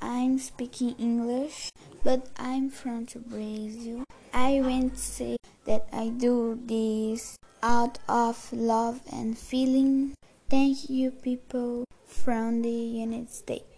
I'm speaking English, but I'm from Brazil. I won't say that I do this out of love and feeling. Thank you, people from the United States.